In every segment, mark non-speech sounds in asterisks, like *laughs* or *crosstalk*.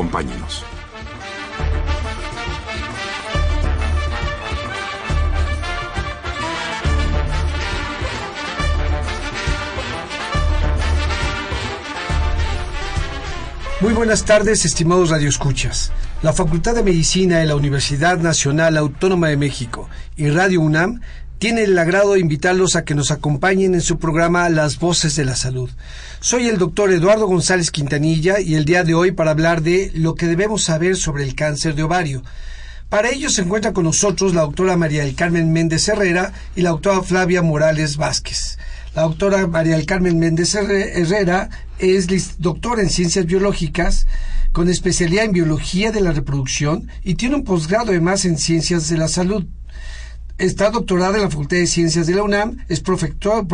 Acompáñenos. Muy buenas tardes, estimados radioescuchas. La Facultad de Medicina de la Universidad Nacional Autónoma de México y Radio UNAM tiene el agrado de invitarlos a que nos acompañen en su programa Las Voces de la Salud. Soy el doctor Eduardo González Quintanilla y el día de hoy para hablar de lo que debemos saber sobre el cáncer de ovario. Para ello se encuentra con nosotros la doctora María del Carmen Méndez Herrera y la doctora Flavia Morales Vázquez. La doctora María del Carmen Méndez Herrera es doctora en ciencias biológicas con especialidad en biología de la reproducción y tiene un posgrado además en ciencias de la salud. Está doctorada en la Facultad de Ciencias de la UNAM, es profesor,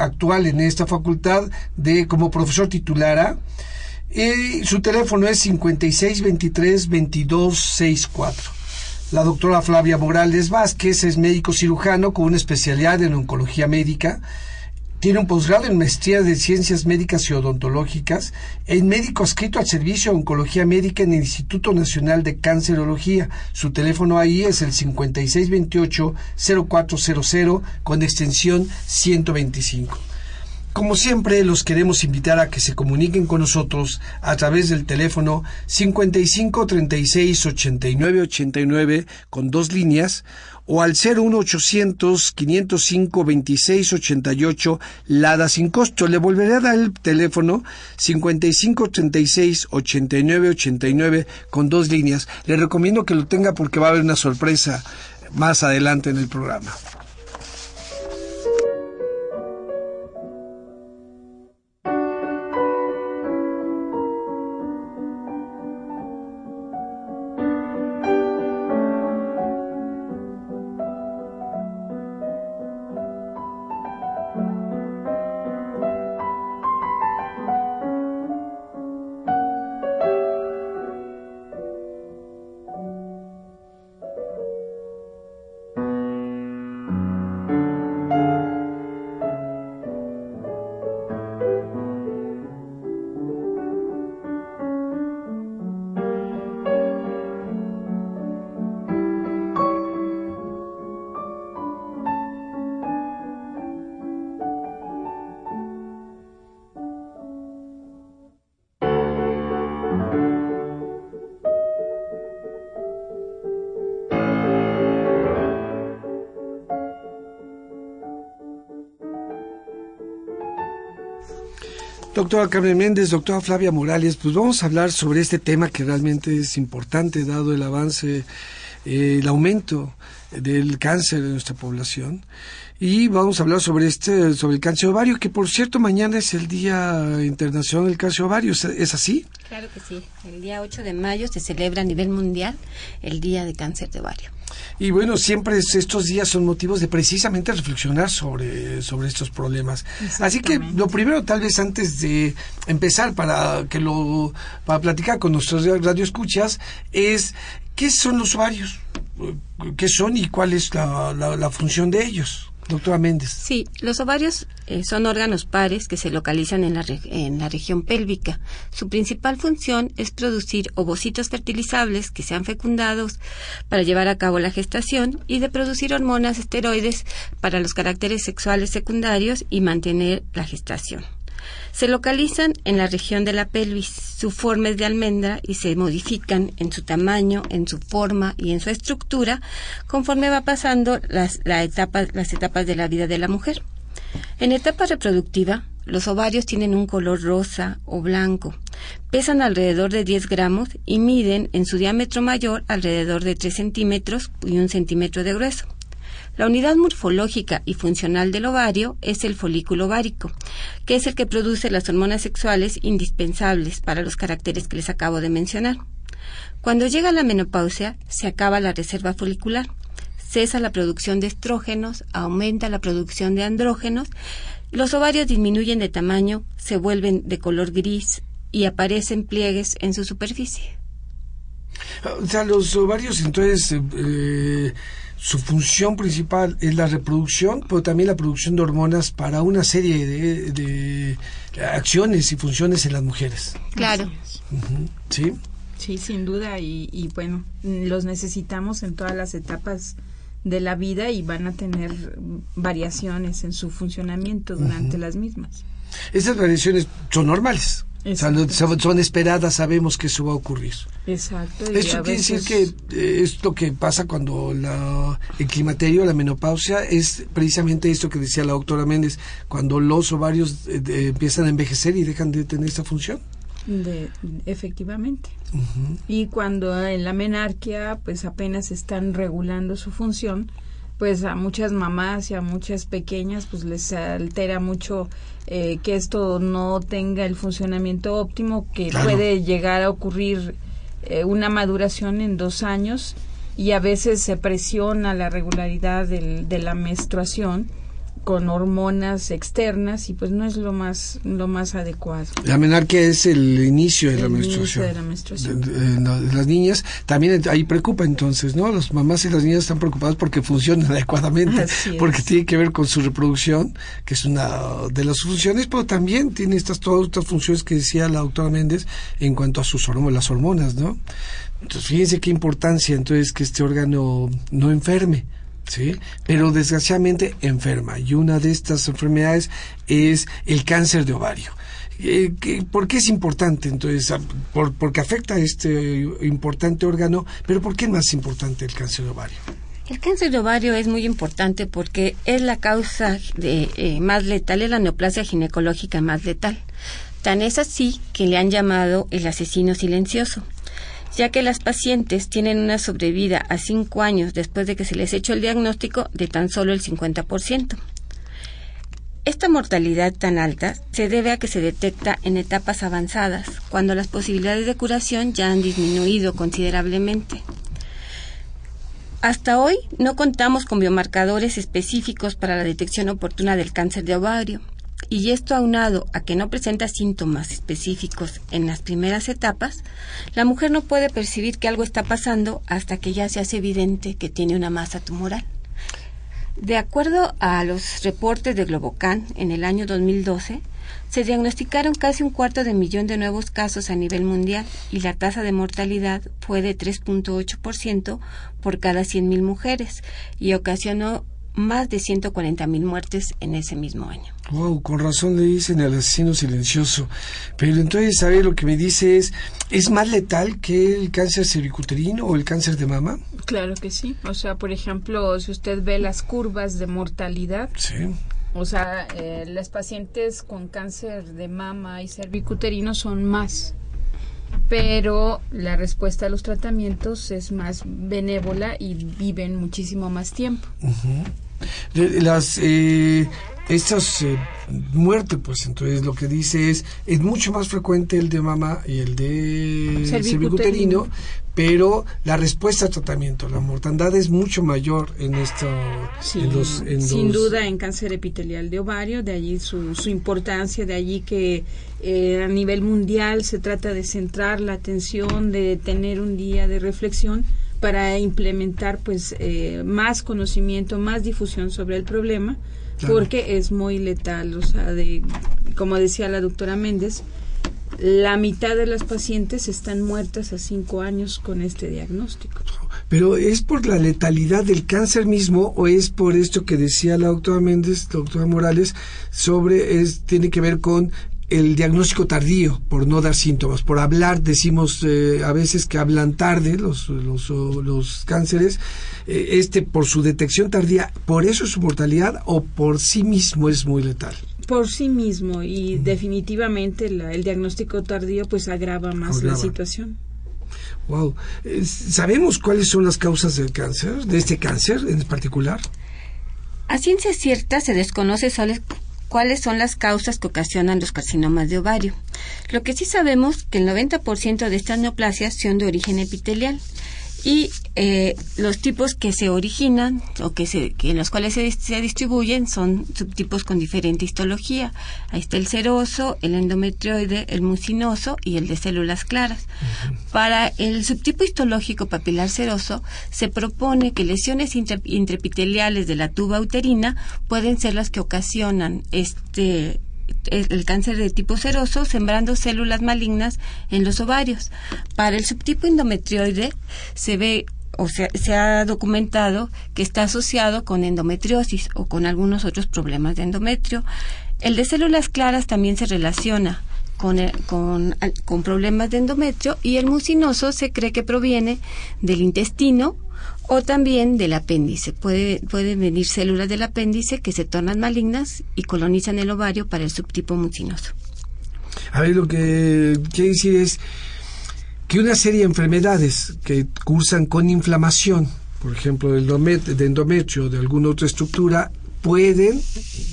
actual en esta facultad de como profesor titulara y su teléfono es 5623-2264. La doctora Flavia Morales Vázquez es médico cirujano con una especialidad en oncología médica tiene un posgrado en maestría de ciencias médicas y odontológicas, en médico adscrito al servicio de oncología médica en el Instituto Nacional de Cancerología. Su teléfono ahí es el 5628-0400 con extensión 125. Como siempre, los queremos invitar a que se comuniquen con nosotros a través del teléfono 55 36 89 89 con dos líneas o al 01800 505 26 88 Lada sin costo. Le volveré a dar el teléfono 55 36 89 89 con dos líneas. Le recomiendo que lo tenga porque va a haber una sorpresa más adelante en el programa. Doctora Carmen Méndez, doctora Flavia Morales, pues vamos a hablar sobre este tema que realmente es importante dado el avance, eh, el aumento del cáncer en nuestra población. Y vamos a hablar sobre este, sobre el cáncer ovario, que por cierto mañana es el Día Internacional del Cáncer Ovario, ¿es así? Claro que sí. El día 8 de mayo se celebra a nivel mundial el Día de Cáncer de Ovario. Y bueno, siempre estos días son motivos de precisamente reflexionar sobre, sobre estos problemas. Así que lo primero, tal vez antes de empezar para que lo para platicar con nuestros radioescuchas, es qué son los ovarios, qué son y cuál es la, función de ellos. Doctora Méndez. Sí, los ovarios eh, son órganos pares que se localizan en la, en la región pélvica. Su principal función es producir ovocitos fertilizables que sean fecundados para llevar a cabo la gestación y de producir hormonas esteroides para los caracteres sexuales secundarios y mantener la gestación. Se localizan en la región de la pelvis. Su forma es de almendra y se modifican en su tamaño, en su forma y en su estructura conforme va pasando las, etapas de la vida de la mujer. En etapa reproductiva, los ovarios tienen un color rosa o blanco, pesan alrededor de 10 gramos y miden en su diámetro mayor alrededor de 3 centímetros y un centímetro de grueso. La unidad morfológica y funcional del ovario es el folículo ovárico, que es el que produce las hormonas sexuales indispensables para los caracteres que les acabo de mencionar. Cuando llega la menopausia, se acaba la reserva folicular, cesa la producción de estrógenos, aumenta la producción de andrógenos, los ovarios disminuyen de tamaño, se vuelven de color gris y aparecen pliegues en su superficie. O sea, los ovarios entonces... Eh, su función principal es la reproducción, pero también la producción de hormonas para una serie de, acciones y funciones en las mujeres. Claro. Sí. Sí, sin duda, y, bueno, los necesitamos en todas las etapas de la vida y van a tener variaciones en su funcionamiento durante las mismas. Esas variaciones son normales son, esperadas, sabemos que eso va a ocurrir. Exacto. Esto quiere decir que eh, es lo que pasa cuando la, el climaterio, la menopausia, es precisamente esto que decía la doctora Méndez, cuando los ovarios eh, empiezan a envejecer y dejan de tener esta función. De, efectivamente. Y cuando en la menarquia, pues apenas están regulando su función, pues a muchas mamás y a muchas pequeñas pues les altera mucho eh, que esto no tenga el funcionamiento óptimo que puede llegar a ocurrir eh, una maduración en dos años y a veces se presiona la regularidad del, de la menstruación con hormonas externas y pues no es lo más lo más adecuado. La menarquia es el inicio de la menstruación. de la menstruación. las niñas también ahí preocupa entonces, ¿no? Las mamás y las niñas están preocupadas porque funcionan *laughs* adecuadamente, porque tiene que ver con su reproducción, que es una de las funciones, pero también tiene estas todas estas funciones que decía la doctora Méndez en cuanto a sus hormonas, las hormonas, ¿no? Entonces, fíjense qué importancia entonces que este órgano no enferme ¿sí? Pero desgraciadamente enferma. Y una de estas enfermedades es el cáncer de ovario. Eh, ¿Por qué es importante? Entonces, por, porque afecta a este importante órgano, pero ¿por qué es más importante el cáncer de ovario? El cáncer de ovario es muy importante porque es la causa de, eh, más letal, es la neoplasia ginecológica más letal. Tan es así que le han llamado el asesino silencioso ya que las pacientes tienen una sobrevida a cinco años después de que se les hecho el diagnóstico de tan solo el 50%. Esta mortalidad tan alta se debe a que se detecta en etapas avanzadas, cuando las posibilidades de curación ya han disminuido considerablemente. Hasta hoy no contamos con biomarcadores específicos para la detección oportuna del cáncer de ovario, y esto aunado a que no presenta síntomas específicos en las primeras etapas, la mujer no puede percibir que algo está pasando hasta que ya se hace evidente que tiene una masa tumoral. De acuerdo a los reportes de Globocan en el año 2012, se diagnosticaron casi un cuarto de millón de nuevos casos a nivel mundial y la tasa de mortalidad fue de 3.8% por cada 100.000 mujeres y ocasionó más de 140 mil muertes en ese mismo año. Wow, con razón le dicen el asesino silencioso. Pero entonces, ¿sabe lo que me dice es, ¿es más letal que el cáncer cervicuterino o el cáncer de mama? Claro que sí. O sea, por ejemplo, si usted ve las curvas de mortalidad, sí. O sea, eh, las pacientes con cáncer de mama y cervicuterino son más, pero la respuesta a los tratamientos es más benévola y viven muchísimo más tiempo las eh, estas eh, muertes, pues entonces lo que dice es, es mucho más frecuente el de mama y el de cervicuterino, pero la respuesta al tratamiento, la mortandad es mucho mayor en esto. sin duda en cáncer epitelial de ovario, de allí su, su importancia, de allí que eh, a nivel mundial se trata de centrar la atención, de tener un día de reflexión para implementar pues eh, más conocimiento, más difusión sobre el problema, porque es muy letal, o sea, de, como decía la doctora Méndez, la mitad de las pacientes están muertas a cinco años con este diagnóstico. Pero ¿es por la letalidad del cáncer mismo o es por esto que decía la doctora Méndez, doctora Morales, sobre, es, tiene que ver con el diagnóstico tardío por no dar síntomas, por hablar, decimos eh, a veces que hablan tarde los, los, los cánceres, eh, este por su detección tardía, por eso es su mortalidad o por sí mismo es muy letal. Por sí mismo y definitivamente el diagnóstico tardío pues agrava más la situación. Wow. Eh, ¿Sabemos cuáles son las causas del cáncer, de este cáncer en particular? A ciencia cierta se desconoce cuáles son las causas que ocasionan los carcinomas de ovario. Lo que sí sabemos que el 90% de estas neoplasias son de origen epitelial y eh, los tipos que se originan o que, se, que en los cuales se, distribuyen son subtipos con diferente histología. Ahí está el seroso, el endometrioide, el mucinoso y el de células claras. Para el subtipo histológico papilar seroso se propone que lesiones intraepiteliales de la tuba uterina pueden ser las que ocasionan este el cáncer de tipo seroso, sembrando células malignas en los ovarios. Para el subtipo endometrioide se ve o se ha documentado que está asociado con endometriosis o con algunos otros problemas de endometrio. El de células claras también se relaciona con, con, con problemas de endometrio y el mucinoso se cree que proviene del intestino o también del apéndice. Puede, pueden venir células del apéndice que se tornan malignas y colonizan el ovario para el subtipo mucinoso. A ver, lo que quiere decir es que una serie de enfermedades que cursan con inflamación, por ejemplo, de endometrio o de alguna otra estructura, pueden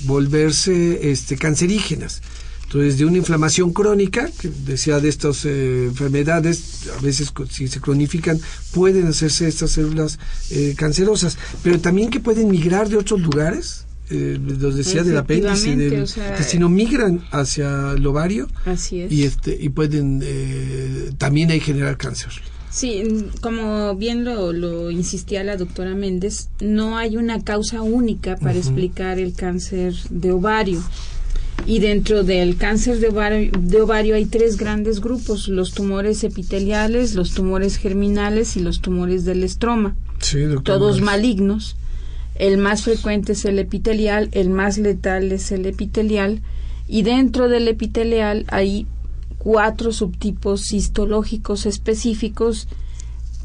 volverse este, cancerígenas. Entonces, de una inflamación crónica, que decía de estas eh, enfermedades, a veces si se cronifican, pueden hacerse estas células eh, cancerosas, pero también que pueden migrar de otros lugares. Eh, los decía del apéndice, del intestino, migran hacia el ovario así es. y este y pueden también ahí generar cáncer. Sí, como bien lo, lo, insistía la doctora Méndez, no hay una causa única para explicar el cáncer de ovario. Y dentro del cáncer de ovario, hay tres grandes grupos, los tumores epiteliales, los tumores germinales y los tumores del estroma. todos malignos. El más frecuente es el epitelial, el más letal es el epitelial y dentro del epitelial hay cuatro subtipos histológicos específicos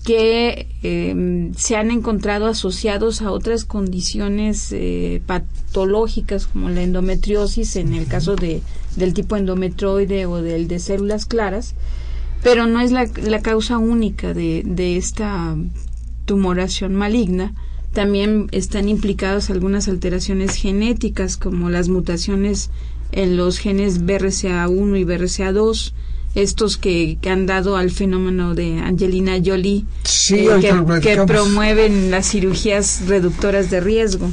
que em, se han encontrado asociados a otras condiciones eh, patológicas como la endometriosis en el caso de, del tipo endometroide o del de células claras, pero no es la, la causa única de, de esta tumoración maligna. También están implicadas algunas alteraciones genéticas como las mutaciones en los genes BRCA1 y BRCA2, estos que, han dado al fenómeno de Angelina Jolie, eh, que, promueven las cirugías reductoras de riesgo.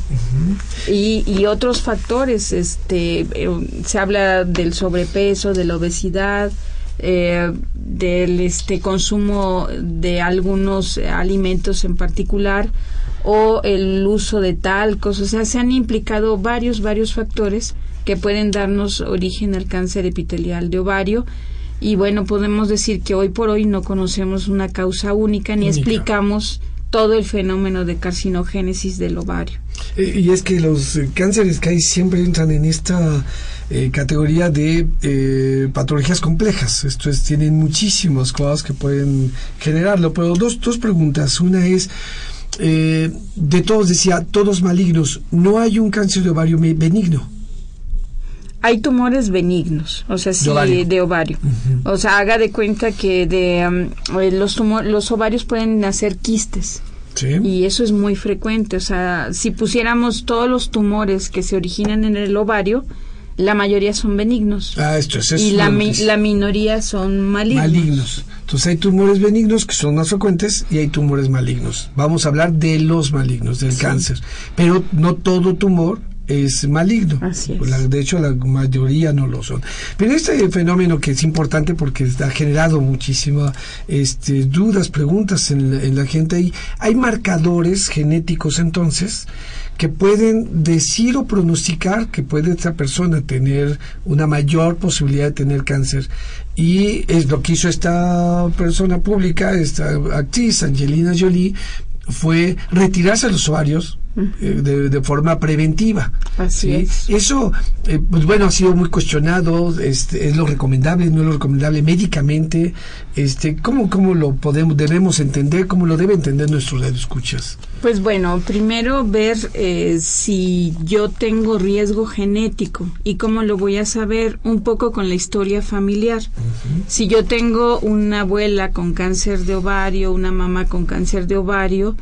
Y, y, otros factores. Este, eh, se habla del sobrepeso, de la obesidad, eh, del este consumo de algunos alimentos en particular o el uso de talcos, o sea, se han implicado varios, varios factores que pueden darnos origen al cáncer epitelial de ovario y bueno, podemos decir que hoy por hoy no conocemos una causa única ni explicamos todo el fenómeno de carcinogénesis del ovario. Eh, y es que los eh, cánceres que hay siempre entran en esta eh, categoría de patologías complejas. Esto es, tienen muchísimas cosas que pueden generarlo. Pero dos, dos preguntas. Una es, de todos decía, todos malignos, ¿no hay un cáncer de ovario benigno? Hay tumores benignos, o sea, sí, de ovario. O sea, haga de cuenta que de um, eh, los los ovarios pueden nacer quistes. Sí. Y eso es muy frecuente, o sea, si pusiéramos todos los tumores que se originan en el ovario, la mayoría son benignos. Ah, esto es eso. Y la, la minoría son malignos. Malignos. Entonces hay tumores benignos que son más frecuentes y hay tumores malignos. Vamos a hablar de los malignos, del cáncer. Pero no todo tumor es maligno. de hecho, la mayoría no lo son. Pero este fenómeno que es importante porque ha generado muchísimas este, dudas, preguntas en la, gente, hay, hay marcadores genéticos entonces que pueden decir o pronosticar que puede esta persona tener una mayor posibilidad de tener cáncer. Y es lo que hizo esta persona pública, esta actriz, Angelina Jolie, fue retirarse los ovarios eh, de, forma preventiva. Así es. Eso, eh, pues bueno, ha sido muy cuestionado, este, es lo recomendable, no es lo recomendable médicamente, este, ¿cómo, cómo lo podemos, debemos entender, cómo lo debe entender nuestros escuchas? Pues bueno, primero ver eh, si yo tengo riesgo genético y cómo lo voy a saber un poco con la historia familiar. Si yo tengo una abuela con cáncer de ovario, una mamá con cáncer de ovario,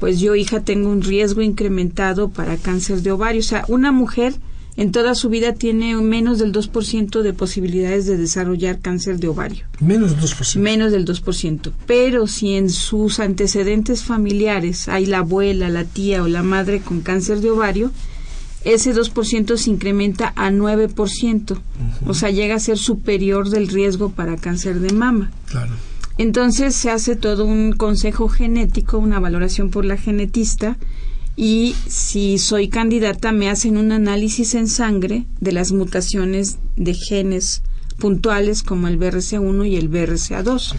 pues yo hija tengo un riesgo incrementado para cáncer de ovario. O sea, una mujer en toda su vida tiene menos del 2% de posibilidades de desarrollar cáncer de ovario. Menos del 2%. Menos del 2%. Pero si en sus antecedentes familiares hay la abuela, la tía o la madre con cáncer de ovario, ese 2% se incrementa a 9%. O sea, llega a ser superior del riesgo para cáncer de mama. Claro. Entonces se hace todo un consejo genético, una valoración por la genetista y si soy candidata me hacen un análisis en sangre de las mutaciones de genes puntuales como el BRCA1 y el BRCA2.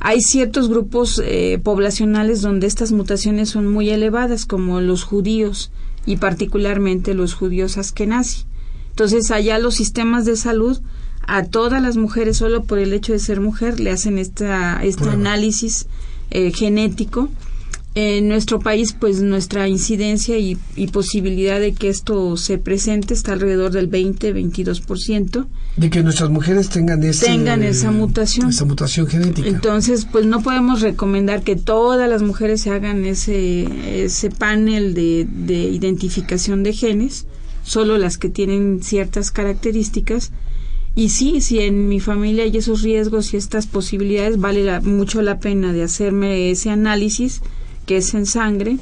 Hay ciertos grupos eh, poblacionales donde estas mutaciones son muy elevadas, como los judíos y particularmente los judíos askenazi. Entonces, allá los sistemas de salud a todas las mujeres solo por el hecho de ser mujer le hacen esta, este análisis eh, genético en nuestro país, pues nuestra incidencia y, posibilidad de que esto se presente está alrededor del 20-22%. De que nuestras mujeres tengan, tengan esa mutación. Esa mutación genética. Entonces, pues no podemos recomendar que todas las mujeres se hagan ese, ese panel de, de identificación de genes, solo las que tienen ciertas características. Y sí, si en mi familia hay esos riesgos y estas posibilidades, vale mucho la pena de hacerme ese análisis que es en sangre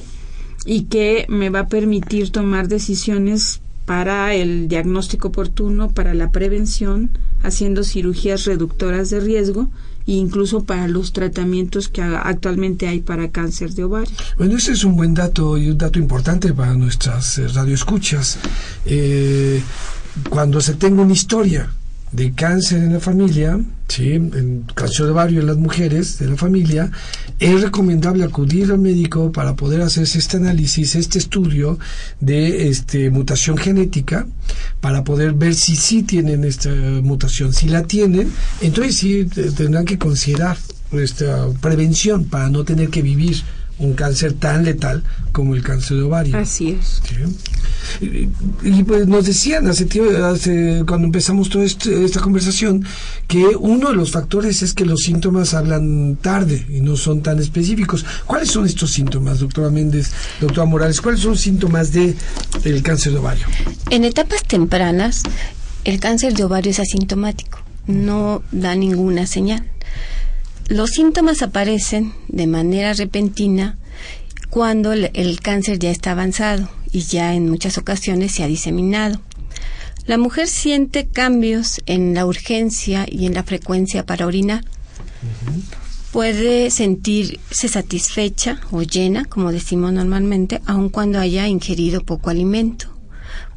y que me va a permitir tomar decisiones para el diagnóstico oportuno, para la prevención, haciendo cirugías reductoras de riesgo e incluso para los tratamientos que actualmente hay para cáncer de ovario. Bueno, ese es un buen dato y un dato importante para nuestras eh, radioescuchas. Eh, cuando se tenga una historia de cáncer en la familia, ¿sí? en cáncer de ovario en las mujeres de la familia, es recomendable acudir al médico para poder hacerse este análisis, este estudio de este, mutación genética, para poder ver si sí tienen esta mutación. Si la tienen, entonces sí tendrán que considerar esta prevención para no tener que vivir un cáncer tan letal como el cáncer de ovario. Así es. Y, pues nos decían hace, hace cuando empezamos toda este, esta conversación que uno de los factores es que los síntomas hablan tarde y no son tan específicos. ¿Cuáles son estos síntomas, doctora Méndez, doctora Morales? ¿Cuáles son los síntomas de el cáncer de ovario? En etapas tempranas, el cáncer de ovario es asintomático, no da ninguna señal. Los síntomas aparecen de manera repentina cuando el, cáncer ya está avanzado y ya en muchas ocasiones se ha diseminado. La mujer siente cambios en la urgencia y en la frecuencia para orinar. Puede sentirse satisfecha o llena, como decimos normalmente, aun cuando haya ingerido poco alimento.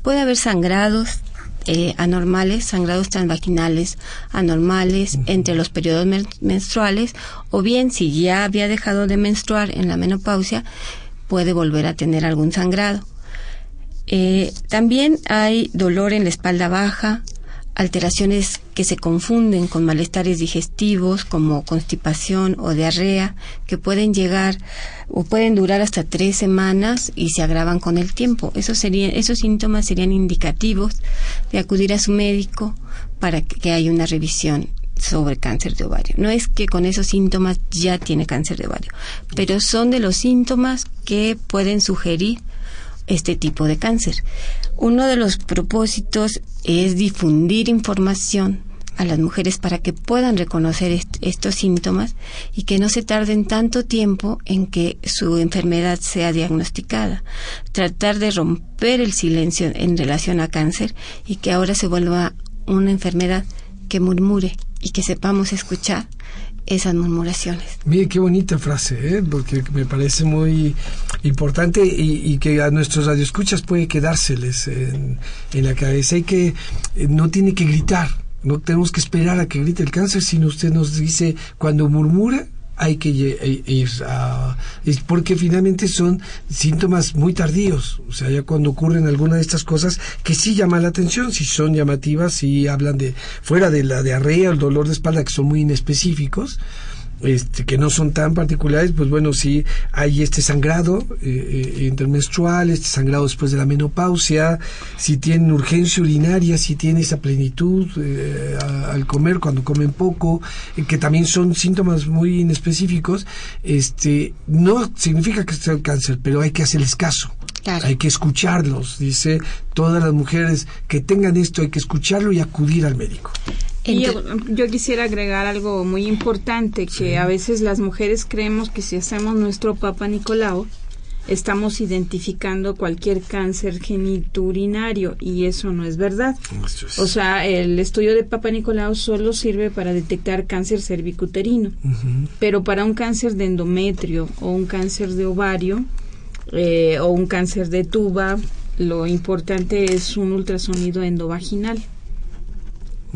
Puede haber sangrados, eh, anormales, sangrados transvaginales anormales entre los periodos menstruales, o bien si ya había dejado de menstruar en la menopausia, puede volver a tener algún sangrado. Eh, también hay dolor en la espalda baja, alteraciones que se confunden con malestares digestivos como constipación o diarrea que pueden llegar o pueden durar hasta tres semanas y se agravan con el tiempo. Esos, serían, esos síntomas serían indicativos de acudir a su médico para que haya una revisión sobre cáncer de ovario. No es que con esos síntomas ya tiene cáncer de ovario, pero son de los síntomas que pueden sugerir este tipo de cáncer. Uno de los propósitos es difundir información a las mujeres para que puedan reconocer estos síntomas y que no se tarden tanto tiempo en que su enfermedad sea diagnosticada. Tratar de romper el silencio en relación a cáncer y que ahora se vuelva una enfermedad que murmure y que sepamos escuchar esas murmuraciones. Mire qué bonita frase, ¿eh? porque me parece muy importante y, que a nuestros radioescuchas puede quedárseles en, la cabeza. Y que eh, no tiene que gritar, no tenemos que esperar a que grite el cáncer, sino usted nos dice cuando murmura hay que ir a, es porque finalmente son síntomas muy tardíos, o sea, ya cuando ocurren alguna de estas cosas que sí llaman la atención, si son llamativas, si hablan de fuera de la diarrea, el dolor de espalda que son muy inespecíficos, este, que no son tan particulares, pues bueno, sí hay este sangrado eh, eh, intermenstrual, este sangrado después de la menopausia, si tienen urgencia urinaria, si tienen esa plenitud eh, al comer, cuando comen poco, que también son síntomas muy inespecíficos, este, no significa que sea el cáncer, pero hay que hacerles caso. Hay que escucharlos, dice todas las mujeres que tengan esto, hay que escucharlo y acudir al médico. Y yo, quisiera agregar algo muy importante, que a veces las mujeres creemos que si hacemos nuestro Papa Nicolau, estamos identificando cualquier cáncer geniturinario y eso no es verdad. O sea, el estudio de Papa Nicolau solo sirve para detectar cáncer cervicuterino, pero para un cáncer de endometrio o un cáncer de ovario eh, o un cáncer de tuba, lo importante es un ultrasonido endovaginal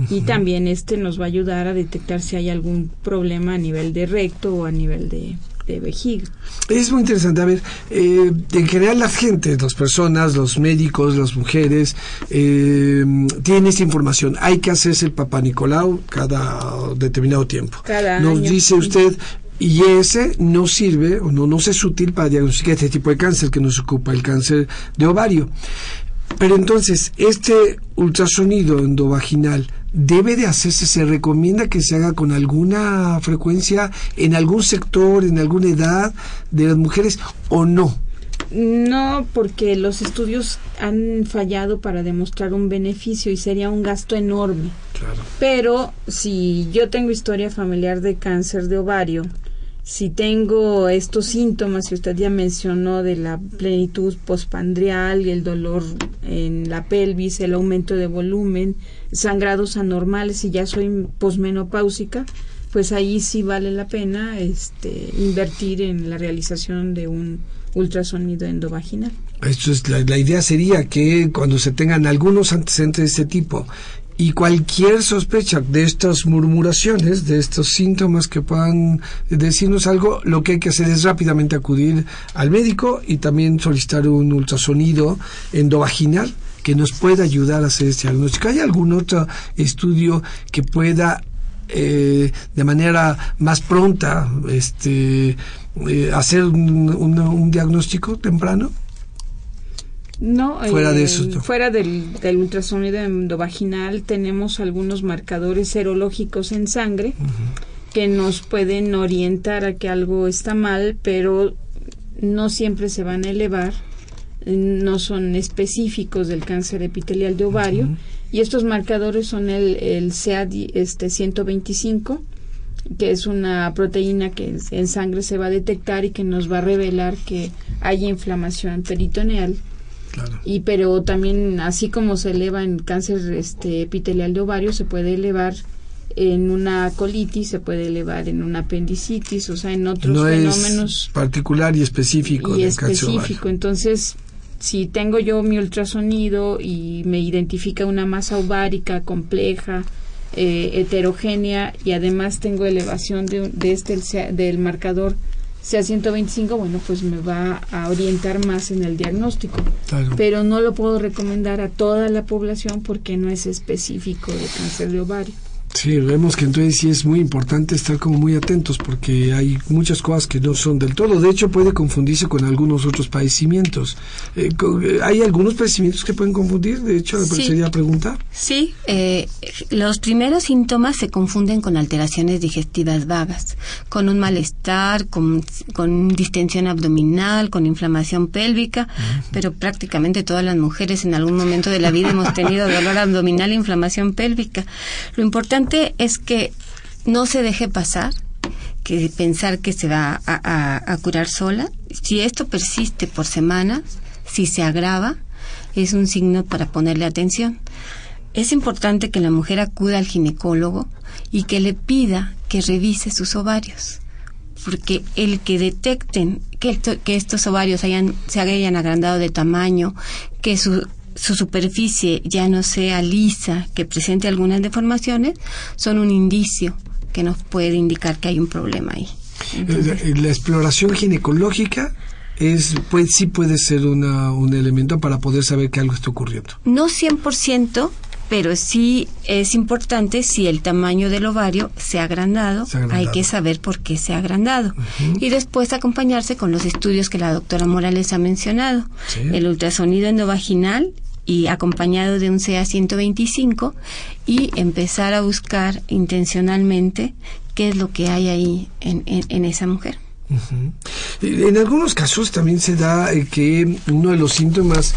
y también este nos va a ayudar a detectar si hay algún problema a nivel de recto o a nivel de, vejiga. Es muy interesante. A ver, eh, en general la gente, las personas, los médicos, las mujeres, eh, tienen esta información. Hay que hacerse el Papa Nicolau cada determinado tiempo. Cada Nos dice usted, y ese no sirve o no, no es útil para diagnosticar este tipo de cáncer que nos ocupa, el cáncer de ovario. Pero entonces, este ultrasonido endovaginal debe de hacerse, se recomienda que se haga con alguna frecuencia en algún sector, en alguna edad de las mujeres o no. No, porque los estudios han fallado para demostrar un beneficio y sería un gasto enorme. Claro. Pero si yo tengo historia familiar de cáncer de ovario, si tengo estos síntomas que usted ya mencionó de la plenitud postpandrial, el dolor en la pelvis, el aumento de volumen, sangrados anormales y ya soy posmenopáusica, pues ahí sí vale la pena este, invertir en la realización de un ultrasonido endovaginal. Esto es, la, la, idea sería que cuando se tengan algunos antecedentes de este tipo y cualquier sospecha de estas murmuraciones, de estos síntomas que puedan decirnos algo, lo que hay que hacer es rápidamente acudir al médico y también solicitar un ultrasonido endovaginal que nos pueda ayudar a hacer este diagnóstico. ¿Hay algún otro estudio que pueda eh, de manera más pronta este, eh, hacer un diagnóstico temprano? No, fuera, de eso, eh, fuera del, del, ultrasonido endovaginal tenemos algunos marcadores serológicos en sangre que nos pueden orientar a que algo está mal, pero no siempre se van a elevar, no son específicos del cáncer epitelial de ovario. Y estos marcadores son el, el CA este 125 que es una proteína que en sangre se va a detectar y que nos va a revelar que hay inflamación peritoneal y pero también así como se eleva en cáncer este epitelial de ovario se puede elevar en una colitis, se puede elevar en una apendicitis, o sea, en otros fenómenos. particular y específico y específico. Entonces, si tengo yo mi ultrasonido y me identifica una masa ovárica compleja, eh, heterogénea y además tengo elevación de, de este del marcador sea 125, bueno, pues me va a orientar más en el diagnóstico. Pero no lo puedo recomendar a toda la población porque no es específico de cáncer de ovario. Sí, vemos que entonces sí es muy importante estar como muy atentos porque hay muchas cosas que no son del todo. De hecho, puede confundirse con algunos otros padecimientos. Eh, eh, ¿Hay algunos padecimientos que pueden confundir? De hecho, me parecería preguntar. Sí, eh, los primeros síntomas se confunden con alteraciones digestivas vagas, con un malestar, con, con distensión abdominal, con inflamación pélvica, pero prácticamente todas las mujeres en algún momento de la vida hemos tenido dolor abdominal e inflamación pélvica. Lo importante es que no se deje pasar, que pensar que se va a, curar sola. Si esto persiste por semanas, si se agrava, es un signo para ponerle atención. Es importante que la mujer acuda al ginecólogo y que le pida que revise sus ovarios, porque el que detecten que, que estos ovarios hayan, se hayan agrandado de tamaño, que su su superficie ya no sea lisa, que presente algunas deformaciones, son un indicio que nos puede indicar que hay un problema ahí. Eh, la, exploración ginecológica es pues sí puede ser una, un elemento para poder saber que algo está ocurriendo. No 100%, pero sí es importante si el tamaño del ovario se ha agrandado, Se ha agrandado. hay que saber por qué se ha agrandado. Y después acompañarse con los estudios que la doctora Morales ha mencionado. Sí. El ultrasonido endovaginal y acompañado de un CA 125 y empezar a buscar intencionalmente qué es lo que hay ahí en, en- en esa mujer. Ujú. En algunos casos también se da eh, que uno de los síntomas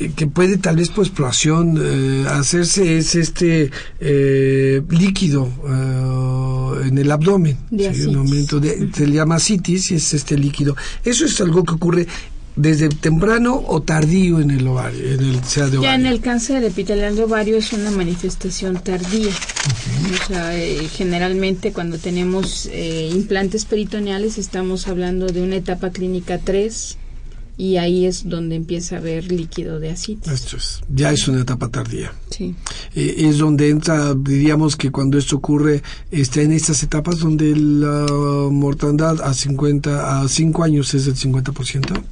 eh, que puede tal vez por exploración eh, hacerse es este eh, líquido en el abdomen. Sí, un aumento de, se le llama citis y es este líquido. Eso es algo que ocurre desde temprano o tardío en el ovario, en el sea de Ya ovario. en el cáncer epitelial de ovario es una manifestación tardía. O sea, eh, generalmente cuando tenemos eh, implantes peritoneales estamos hablando de una etapa clínica 3 y ahí es donde empieza a haber líquido de ascitis. Esto es, ya es una etapa tardía. Sí. Eh, es donde entra, diríamos que cuando esto ocurre, está en estas etapas donde la mortandad a 50, a 5 años es del 50%.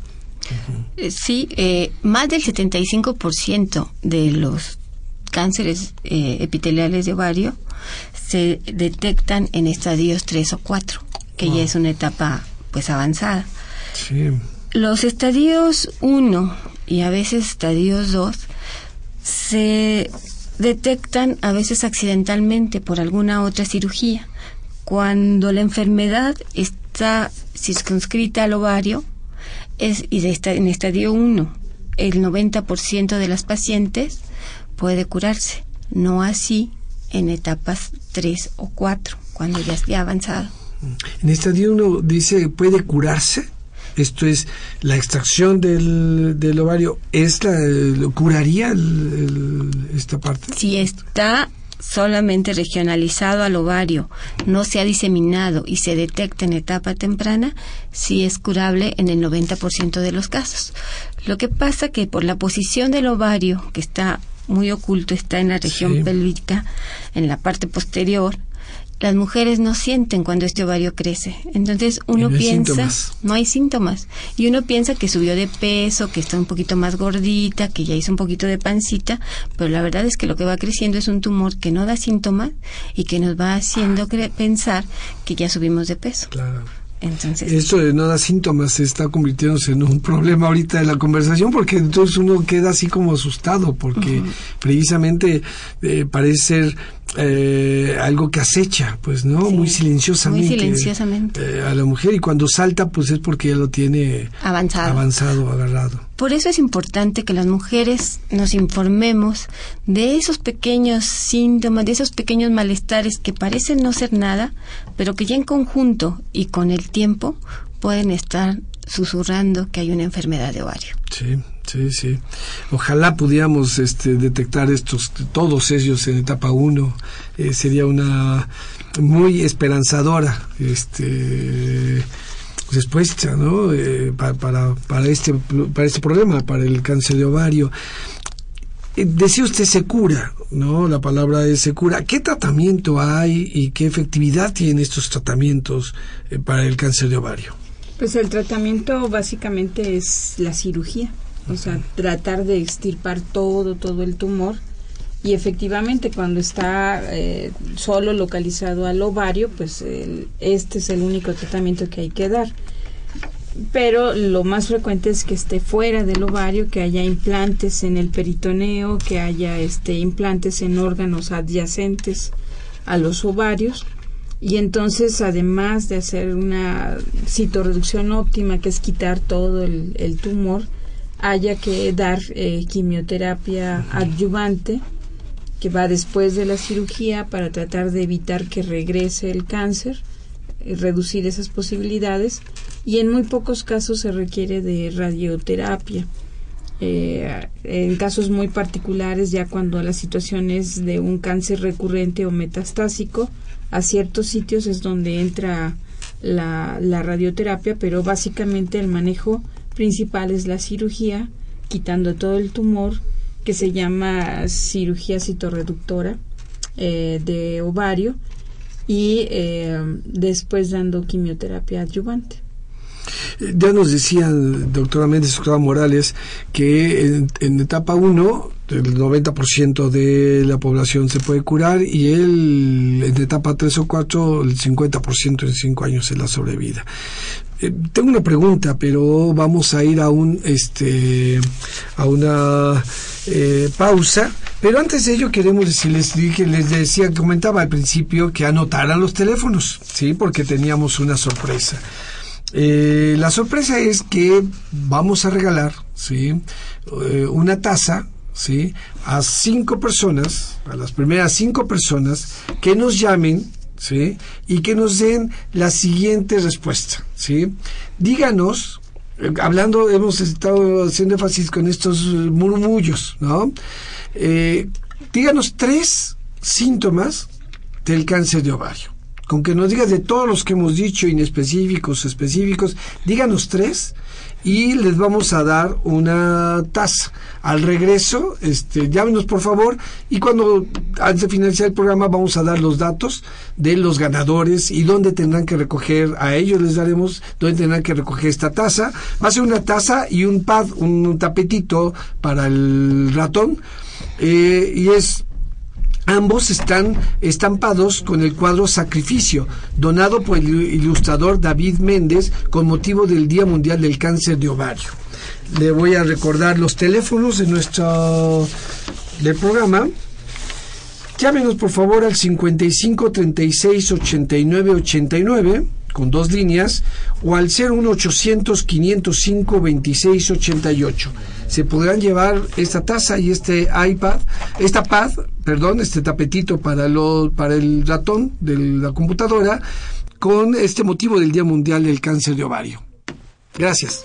Eh, Sí, eh, más del 75% de los cánceres eh, epiteliales de ovario se detectan en estadios 3 o 4, que ya es una etapa pues avanzada. Sí. Los estadios 1 y a veces estadios 2 se detectan a veces accidentalmente por alguna otra cirugía. Cuando la enfermedad está circunscrita al ovario es, y de esta- en estadio 1 el 90% de las pacientes puede curarse, no así en etapas 3 o 4, cuando ya esté avanzado. En estadio uno dice, ¿puede curarse? Esto es, la extracción del, del ovario, ¿es la, lo ¿curaría el- el- esta parte? si está solamente regionalizado al ovario, no se ha diseminado y se detecta en etapa temprana, sí es curable en el 90% de los casos. Lo que pasa que por la posición del ovario, que está muy oculto, está en la región Sí. pélvica, en la parte posterior, las mujeres no sienten cuando este ovario crece. Entonces uno no piensa, no hay síntomas. Y uno piensa que subió de peso, que está un poquito más gordita, que ya hizo un poquito de pancita, pero la verdad es que lo que va creciendo es un tumor que no da síntomas y que nos va haciendo cre- pensar que ya subimos de peso. Claro. Entonces, Esto de no da síntomas se está convirtiéndose en un *laughs* problema ahorita de la conversación porque entonces uno queda así como asustado porque precisamente eh, parece ser eh, algo que acecha, pues, ¿no? Sí, muy silenciosamente. muy silenciosamente. eh, a la mujer y cuando salta pues es porque ya lo tiene avanzado. avanzado, agarrado. Por eso es importante que las mujeres nos informemos de esos pequeños síntomas, de esos pequeños malestares que parecen no ser nada, pero que ya en conjunto y con el tiempo pueden estar susurrando que hay una enfermedad de ovario. Sí, sí, sí. Ojalá pudiéramos este, detectar estos, todos ellos en etapa 1. sería una muy esperanzadora este, respuesta, ¿no? Eh, pa- para, para, este, para este problema, para el cáncer de ovario. Eh, Decía usted se cura, ¿no? La palabra es se cura. ¿Qué tratamiento hay y qué efectividad tienen estos tratamientos eh, para el cáncer de ovario? Pues el tratamiento básicamente es la cirugía, o sea, tratar de extirpar todo, todo el tumor. Y efectivamente, cuando está eh, solo localizado al ovario, pues este es el único tratamiento que hay que dar. Pero lo más frecuente es que esté fuera del ovario, que haya implantes en el peritoneo, que haya este implantes en órganos adyacentes a los ovarios. Y entonces, además de hacer una citorreducción óptima, que es quitar todo el tumor, haya que dar eh, quimioterapia adyuvante, que va después de la cirugía para tratar de evitar que regrese el cáncer, eh, reducir esas posibilidades. Y en muy pocos casos se requiere de radioterapia. Eh, en casos muy particulares, ya cuando la situación es de un cáncer recurrente o metastásico, a ciertos sitios es donde entra la, la radioterapia, pero básicamente el manejo principal es la cirugía, quitando todo el tumor, que se llama cirugía citorreductora eh, de ovario, y eh, después dando quimioterapia adyuvante. Ya nos decía, doctora Méndez, Morales, que en, en etapa 1 el 90% de la población se puede curar y él en etapa 3 o 4 el 50% en 5 años es la sobrevida. Eh, tengo una pregunta, pero vamos a ir a un este a una eh, pausa. Pero antes de ello queremos decirles, dije, les decía, comentaba al principio que anotaran los teléfonos, sí, porque teníamos una sorpresa. Eh, la sorpresa es que vamos a regalar, sí, una taza ¿sí? a cinco personas, a las primeras cinco personas que nos llamen ¿sí? y que nos den la siguiente respuesta. ¿sí? Díganos, eh, hablando, hemos estado haciendo énfasis con estos murmullos, ¿no? Eh, díganos tres síntomas del cáncer de ovario. Con que nos digas de todos los que hemos dicho, inespecíficos, específicos, díganos tres y les vamos a dar una taza. Al regreso, este, llámenos por favor y cuando antes de finalizar el programa vamos a dar los datos de los ganadores y dónde tendrán que recoger, a ellos les daremos dónde tendrán que recoger esta taza. Va a ser una taza y un pad, un tapetito para el ratón. Eh, y es Ambos están estampados con el cuadro Sacrificio, donado por el ilustrador David Méndez con motivo del Día Mundial del Cáncer de Ovario. Le voy a recordar los teléfonos de nuestro programa. Llámenos por favor al 55 36 89 89 con dos líneas o al 01800 505 26 88 se podrán llevar esta taza y este iPad, esta pad, perdón, este tapetito para, lo, para el ratón de la computadora con este motivo del Día Mundial del Cáncer de Ovario. Gracias.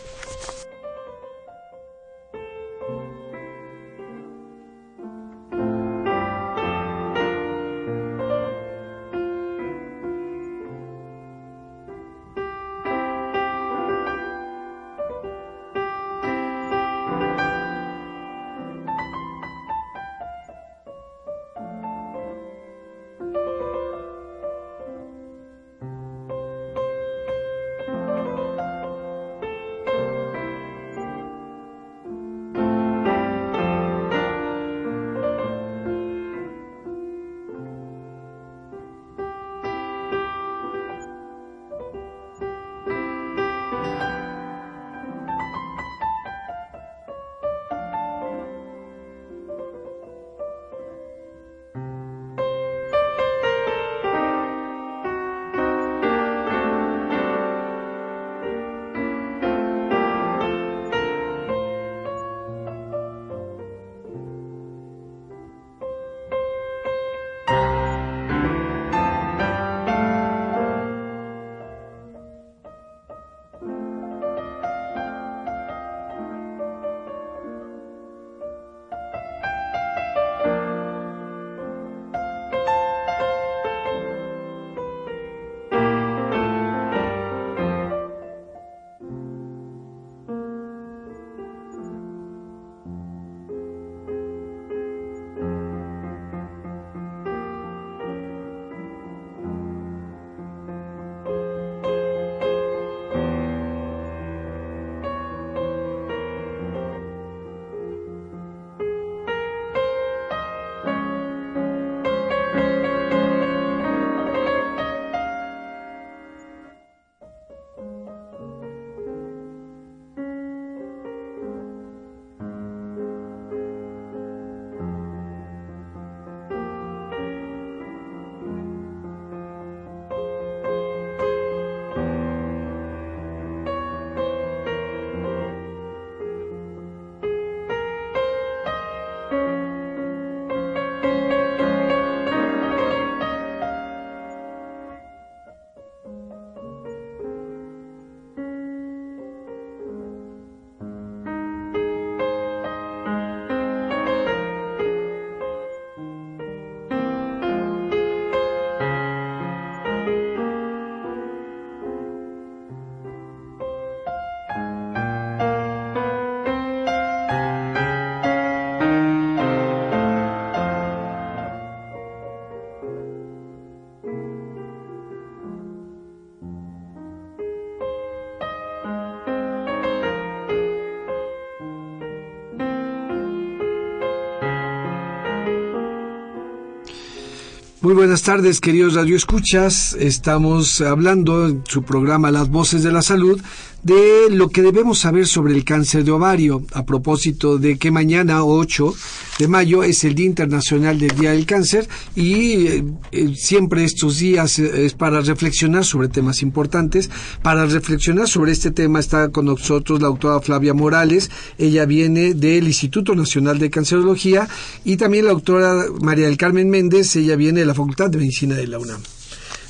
Muy buenas tardes, queridos radioescuchas. Estamos hablando en su programa Las Voces de la Salud de lo que debemos saber sobre el cáncer de ovario, a propósito de que mañana 8 de mayo es el Día Internacional del Día del Cáncer y eh, eh, siempre estos días eh, es para reflexionar sobre temas importantes. Para reflexionar sobre este tema está con nosotros la doctora Flavia Morales, ella viene del Instituto Nacional de Cancerología y también la doctora María del Carmen Méndez, ella viene de la Facultad de Medicina de la UNAM.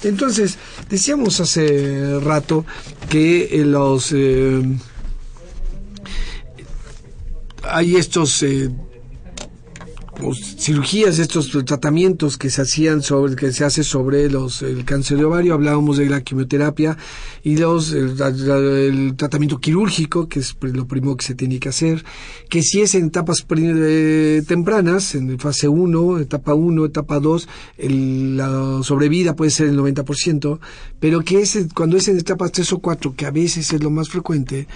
Entonces, decíamos hace rato que los hay estos cirugías, estos tratamientos que se hacían sobre, que se hace sobre los, el cáncer de ovario, hablábamos de la quimioterapia y los, el, tratamiento quirúrgico, que es lo primero que se tiene que hacer, que si es en etapas eh, tempranas, en fase 1, etapa 1, etapa 2, la sobrevida puede ser el 90%, pero que es cuando es en etapas 3 o 4, que a veces es lo más frecuente,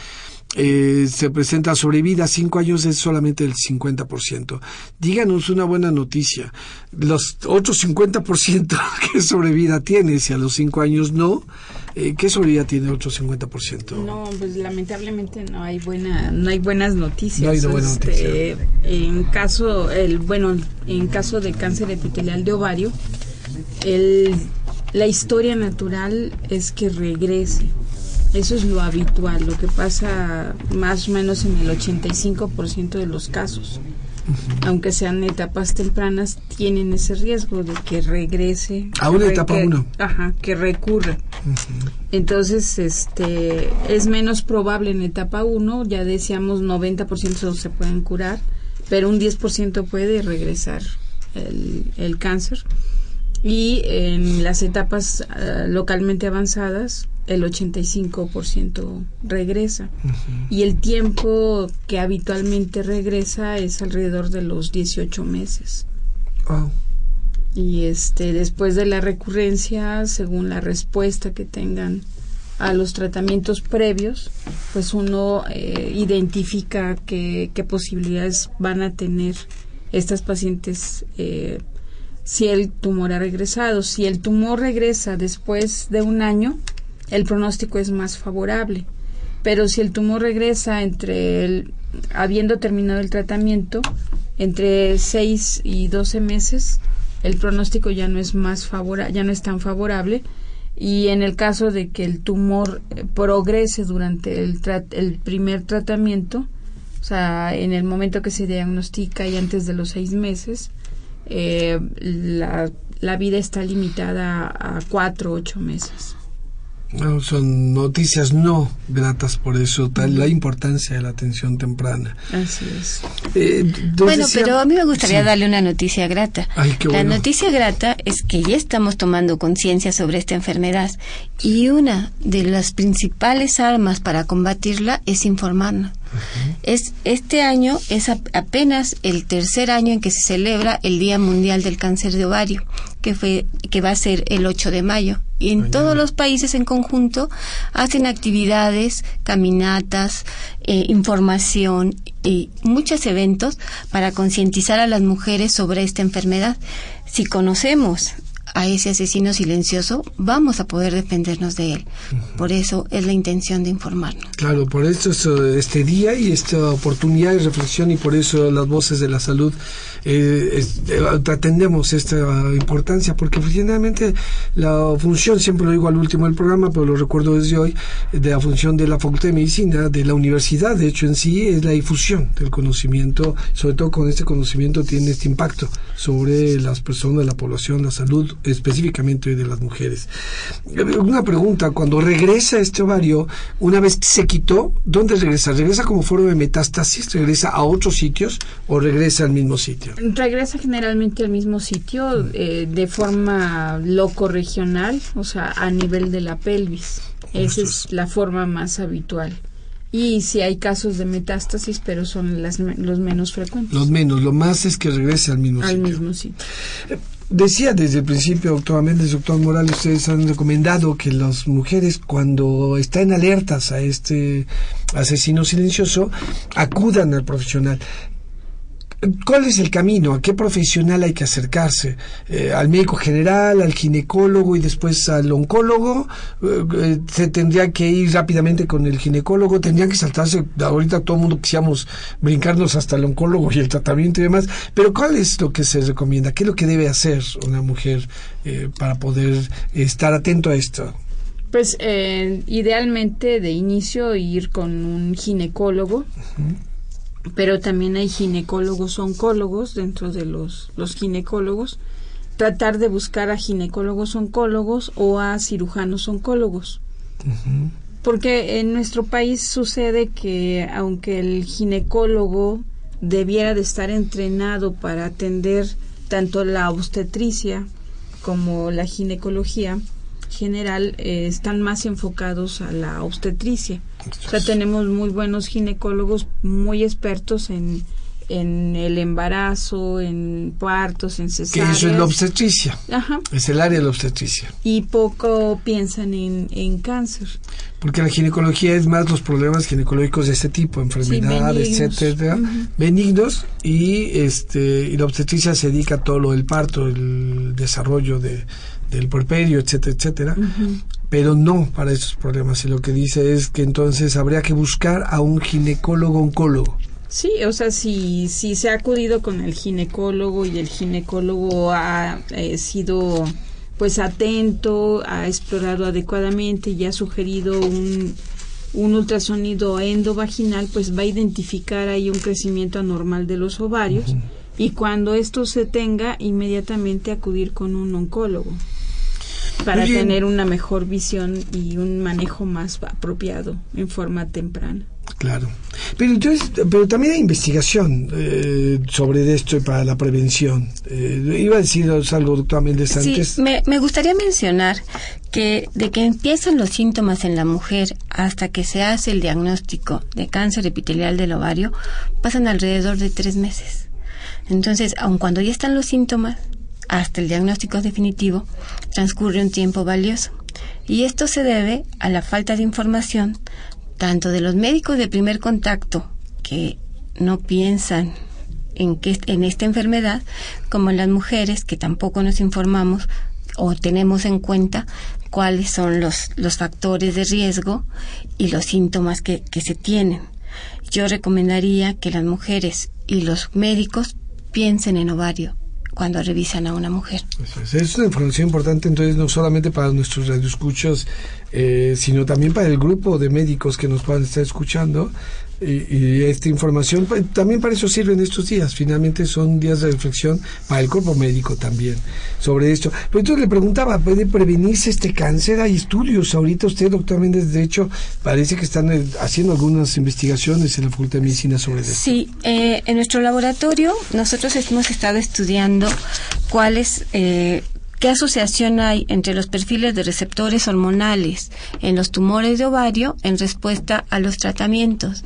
eh, se presenta sobrevida cinco años es solamente el 50%. Díganos una buena noticia. Los otros 50% *laughs* ¿qué sobrevida tiene? Si a los cinco años no, eh, ¿qué sobrevida tiene otro 50%? No, pues lamentablemente no hay buena, no hay buenas noticias. No hay buena este, En caso, el, bueno, en caso de cáncer epitelial de ovario, el, la historia natural es que regrese eso es lo habitual, lo que pasa más o menos en el 85% de los casos. Aunque sean etapas tempranas, tienen ese riesgo de que regrese. A una etapa 1. Ajá, que recurra. Entonces, este, es menos probable en etapa 1, ya decíamos 90% se pueden curar, pero un 10% puede regresar el, el, cáncer. Y en las etapas ah, localmente avanzadas, el 85% regresa. Y el tiempo que habitualmente regresa es alrededor de los 18 meses. Y este después de la recurrencia, según la respuesta que tengan a los tratamientos previos, pues uno eh, identifica qué, qué, posibilidades van a tener estas pacientes eh, si el tumor ha regresado. Si el tumor regresa después de un año, el pronóstico es más favorable. Pero si el tumor regresa entre el, habiendo terminado el tratamiento, entre 6 y 12 meses, el pronóstico ya no es más favorable, ya no es tan favorable y en el caso de que el tumor eh, progrese durante el, el primer tratamiento, o sea, en el momento que se diagnostica y antes de los seis meses, eh, la, la vida está limitada a cuatro o ocho meses son noticias no gratas por eso, tal la importancia de la atención temprana. Así es. Eh, bueno, pero a mí me gustaría darle una noticia grata. la noticia grata es que ya estamos tomando conciencia sobre esta enfermedad y una de las principales armas para combatirla es informarnos. Es este año es apenas el tercer año en que se celebra el Día Mundial del Cáncer de Ovario, que fue que va a ser el 8 de mayo. Y en todos los países en conjunto hacen actividades, caminatas, eh, información y muchos eventos para concientizar a las mujeres sobre esta enfermedad. Si conocemos a ese asesino silencioso, vamos a poder defendernos de él. Por eso es la intención de informarnos. Claro, por eso este día y esta oportunidad de reflexión y por eso las voces de la salud eh, eh, atendemos esta importancia, porque finalmente la función, siempre lo digo al último del programa, pero lo recuerdo desde hoy, de la función de la Facultad de Medicina, de la universidad, de hecho en sí, es la difusión del conocimiento, sobre todo con este conocimiento tiene este impacto sobre las personas, la población, la salud, específicamente de las mujeres. Una pregunta, cuando regresa este ovario, una vez se quitó, ¿dónde regresa? ¿Regresa como forma de metástasis? ¿Regresa a otros sitios o regresa al mismo sitio? Regresa generalmente al mismo sitio eh, de forma loco regional, o sea, a nivel de la pelvis. Esa es la forma más habitual. Y si hay casos de metástasis, pero son las, los menos frecuentes. Los menos, lo más es que regrese al mismo sitio. Al mismo sitio. Decía desde el principio, doctor Méndez, doctor Morales, ustedes han recomendado que las mujeres cuando están alertas a este asesino silencioso acudan al profesional ¿Cuál es el camino? ¿A qué profesional hay que acercarse? Eh, ¿Al médico general, al ginecólogo y después al oncólogo? Eh, eh, ¿Se tendría que ir rápidamente con el ginecólogo? ¿Tendrían que saltarse? Ahorita todo el mundo quisiéramos brincarnos hasta el oncólogo y el tratamiento y demás. Pero ¿cuál es lo que se recomienda? ¿Qué es lo que debe hacer una mujer para poder estar atento a esto? Pues idealmente de inicio ir con un ginecólogo pero también hay ginecólogos oncólogos dentro de los, los ginecólogos, tratar de buscar a ginecólogos oncólogos o a cirujanos oncólogos. Porque en nuestro país sucede que aunque el ginecólogo debiera de estar entrenado para atender tanto la obstetricia como la ginecología general, eh, están más enfocados a la obstetricia. O sea, tenemos muy buenos ginecólogos, muy expertos en, en el embarazo, en partos, en cesáreas. Que eso es la obstetricia. Ajá. Es el área de la obstetricia. Y poco piensan en, en cáncer. Porque la ginecología es más los problemas ginecológicos de este tipo, enfermedades, etcétera, benignos y este y la obstetricia se dedica a todo lo del parto, el desarrollo de del porperio, etcétera, etcétera pero no para esos problemas. Y lo que dice es que entonces habría que buscar a un ginecólogo oncólogo. Sí, o sea, si, si se ha acudido con el ginecólogo y el ginecólogo ha eh, sido pues atento, ha explorado adecuadamente y ha sugerido un, un ultrasonido endovaginal, pues va a identificar ahí un crecimiento anormal de los ovarios y cuando esto se tenga, inmediatamente acudir con un oncólogo para tener una mejor visión y un manejo más apropiado en forma temprana. Claro. Pero entonces, pero también hay investigación eh, sobre esto para la prevención. Eh, iba a decir algo, doctor Méndez, antes. Sí, me, me gustaría mencionar que de que empiezan los síntomas en la mujer hasta que se hace el diagnóstico de cáncer epitelial del ovario, pasan alrededor de tres meses. Entonces, aun cuando ya están los síntomas, hasta el diagnóstico definitivo, transcurre un tiempo valioso. Y esto se debe a la falta de información tanto de los médicos de primer contacto que no piensan en, que, en esta enfermedad, como las mujeres que tampoco nos informamos o tenemos en cuenta cuáles son los, los factores de riesgo y los síntomas que, que se tienen. Yo recomendaría que las mujeres y los médicos piensen en ovario, cuando revisan a una mujer. es. una información importante entonces no solamente para nuestros radioescuchos, eh, sino también para el grupo de médicos que nos puedan estar escuchando, y, esta información también para eso sirven estos días. Finalmente son días de reflexión para el cuerpo médico también sobre esto. Pero entonces le preguntaba, ¿puede prevenirse este cáncer? Hay estudios. Ahorita usted, doctor Méndez, de hecho, parece que están eh, haciendo algunas investigaciones en la Facultad de Medicina sobre esto. Sí, eh, en nuestro laboratorio nosotros hemos estado estudiando cuáles eh, ¿Qué asociación hay entre los perfiles de receptores hormonales en los tumores de ovario en respuesta a los tratamientos?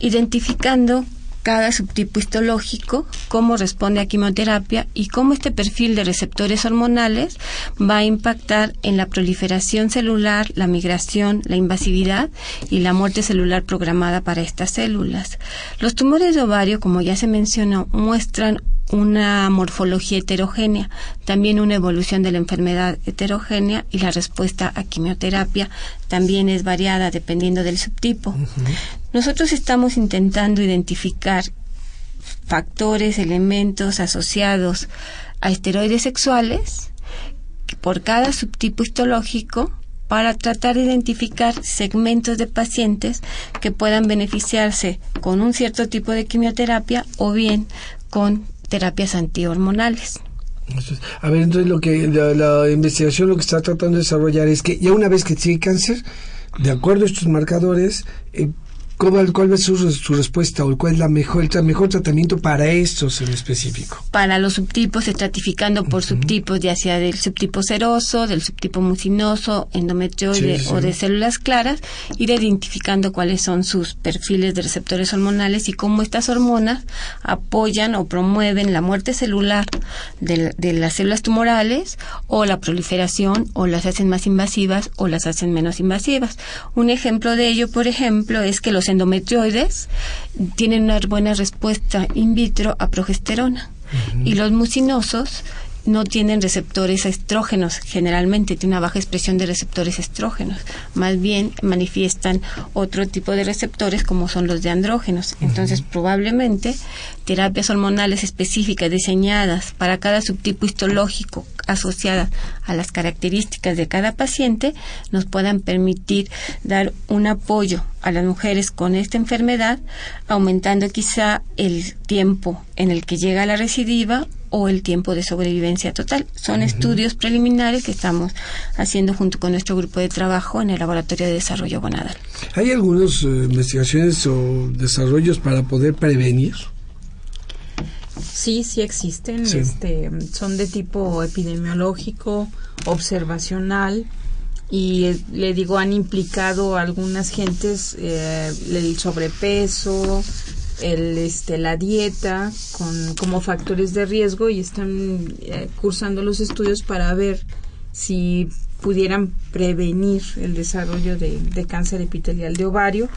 Identificando cada subtipo histológico, cómo responde a quimioterapia y cómo este perfil de receptores hormonales va a impactar en la proliferación celular, la migración, la invasividad y la muerte celular programada para estas células. Los tumores de ovario, como ya se mencionó, muestran una morfología heterogénea, también una evolución de la enfermedad heterogénea y la respuesta a quimioterapia también es variada dependiendo del subtipo. Nosotros estamos intentando identificar factores, elementos asociados a esteroides sexuales por cada subtipo histológico para tratar de identificar segmentos de pacientes que puedan beneficiarse con un cierto tipo de quimioterapia o bien con terapias antihormonales. A ver, entonces lo que la, investigación lo que está tratando de desarrollar es que ya una vez que tiene cáncer, de acuerdo a estos marcadores, eh, ¿Cuál, ¿Cuál, es su, su, respuesta o cuál es la mejor, el mejor tratamiento para estos en específico? Para los subtipos, estratificando por subtipos, ya sea del subtipo seroso, del subtipo mucinoso, endometrioide o de células claras, ir identificando cuáles son sus perfiles de receptores hormonales y cómo estas hormonas apoyan o promueven la muerte celular de, de las células tumorales o la proliferación o las hacen más invasivas o las hacen menos invasivas. Un ejemplo de ello, por ejemplo, es que los endometrioides tienen una buena respuesta in vitro a progesterona. Y los mucinosos no tienen receptores estrógenos, generalmente tiene una baja expresión de receptores estrógenos, más bien manifiestan otro tipo de receptores como son los de andrógenos. Entonces, probablemente terapias hormonales específicas diseñadas para cada subtipo histológico asociada a las características de cada paciente nos puedan permitir dar un apoyo a las mujeres con esta enfermedad, aumentando quizá el tiempo en el que llega la recidiva o el tiempo de sobrevivencia total. Son estudios preliminares que estamos haciendo junto con nuestro grupo de trabajo en el Laboratorio de Desarrollo Gonadal. ¿Hay algunas eh, investigaciones o desarrollos para poder prevenir? Sí, sí existen. Este, son de tipo epidemiológico, observacional y eh, le digo han implicado a algunas gentes eh, el sobrepeso, el, este, la dieta con, como factores de riesgo y están eh, cursando los estudios para ver si pudieran prevenir el desarrollo de, cáncer epitelial de ovario.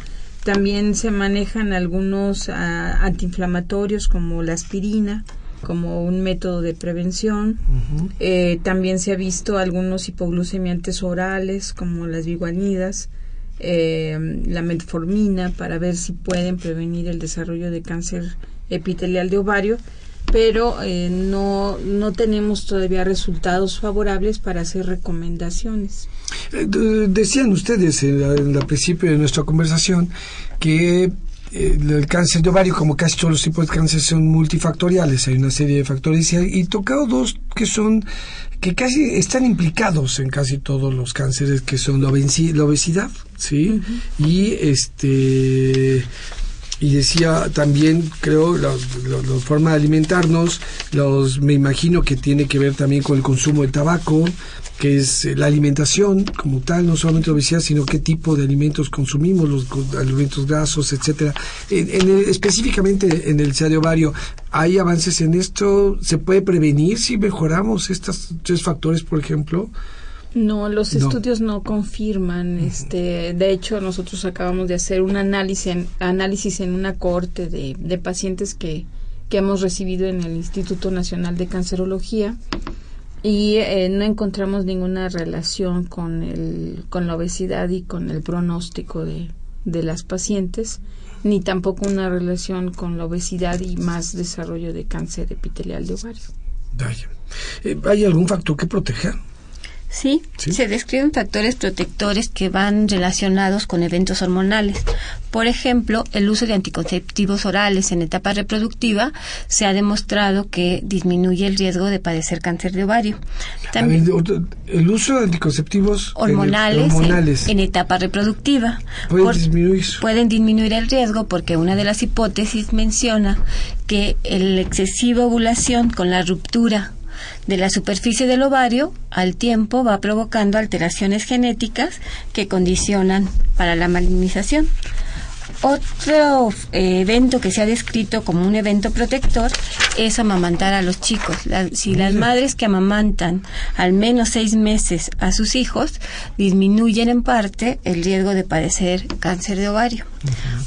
También se manejan algunos ah, antiinflamatorios como la aspirina como un método de prevención. Eh, también se ha visto algunos hipoglucemiantes orales como las biguanidas eh, la metformina para ver si pueden prevenir el desarrollo de cáncer epitelial de ovario, pero eh, no, no tenemos todavía resultados favorables para hacer recomendaciones. Eh, decían ustedes en, el principio de nuestra conversación que el cáncer de ovario, como casi todos los tipos de cáncer, son multifactoriales. Hay una serie de factores y, y tocado dos que son que casi están implicados en casi todos los cánceres, que son la, obesidad, ¿sí? Y este y decía también creo la, forma de alimentarnos los me imagino que tiene que ver también con el consumo de tabaco que es la alimentación como tal no solamente la obesidad sino qué tipo de alimentos consumimos los alimentos grasos etcétera. En, específicamente en el de ovario hay avances en esto se puede prevenir si mejoramos estos tres factores por ejemplo no, los estudios no confirman. Este, de hecho, nosotros acabamos de hacer un análisis en, análisis en una corte de, de pacientes que, que hemos recibido en el Instituto Nacional de Cancerología y eh, no encontramos ninguna relación con, el, con la obesidad y con el pronóstico de, de las pacientes, ni tampoco una relación con la obesidad y más desarrollo de cáncer epitelial de ovario. ¿Hay eh, algún factor que proteja? ¿Sí? Se describen factores protectores que van relacionados con eventos hormonales. Por ejemplo, el uso de anticonceptivos orales en etapa reproductiva se ha demostrado que disminuye el riesgo de padecer cáncer de ovario. También, el uso de anticonceptivos hormonales, en, etapa reproductiva ¿Pueden, disminuir? pueden disminuir el riesgo porque una de las hipótesis menciona que el excesiva ovulación con la ruptura de la superficie del ovario al tiempo va provocando alteraciones genéticas que condicionan para la malignización. Otro eh, evento que se ha descrito como un evento protector es amamantar a los chicos. si las madres que amamantan al menos seis meses a sus hijos disminuyen en parte el riesgo de padecer cáncer de ovario.